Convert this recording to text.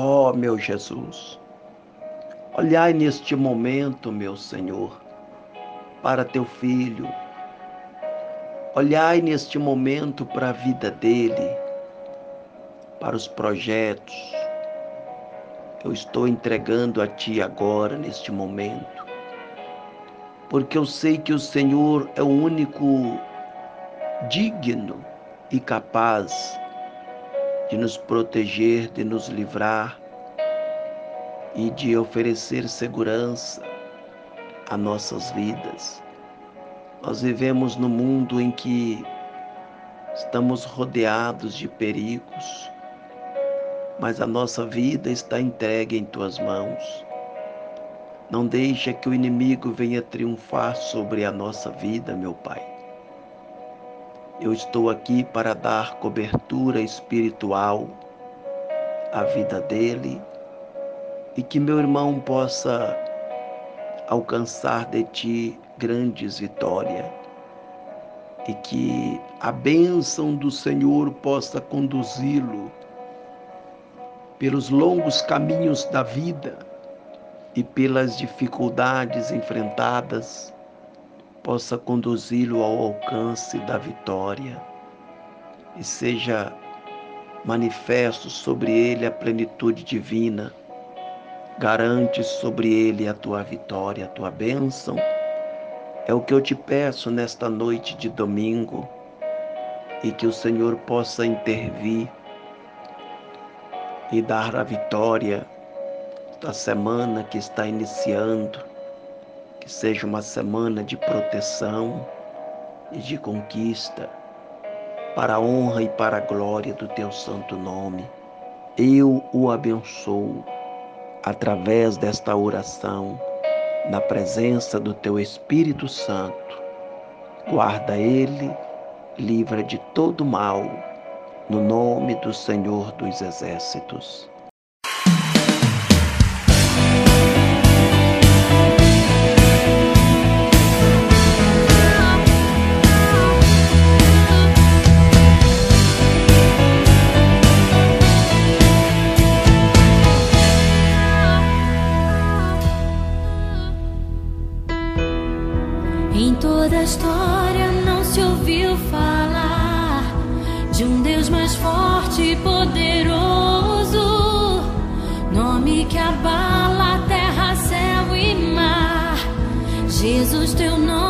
Ó oh, meu Jesus, olhai neste momento, meu Senhor, para teu filho. Olhai neste momento para a vida dele, para os projetos. Eu estou entregando a Ti agora, neste momento, porque eu sei que o Senhor é o único digno e capaz de nos proteger, de nos livrar e de oferecer segurança a nossas vidas. Nós vivemos num mundo em que estamos rodeados de perigos, mas a nossa vida está entregue em tuas mãos. Não deixa que o inimigo venha triunfar sobre a nossa vida, meu Pai. Eu estou aqui para dar cobertura espiritual à vida dele e que meu irmão possa alcançar de ti grandes vitórias e que a bênção do Senhor possa conduzi-lo pelos longos caminhos da vida e pelas dificuldades enfrentadas possa conduzi-lo ao alcance da vitória e seja manifesto sobre ele a plenitude divina. Garante sobre ele a tua vitória, a tua bênção. É o que eu te peço nesta noite de domingo e que o Senhor possa intervir e dar a vitória da semana que está iniciando que seja uma semana de proteção e de conquista, para a honra e para a glória do teu santo nome. Eu o abençoo através desta oração, na presença do teu Espírito Santo. Guarda ele, livra de todo mal, no nome do Senhor dos Exércitos. A história não se ouviu falar de um Deus mais forte e poderoso, nome que abala terra, céu e mar. Jesus, teu nome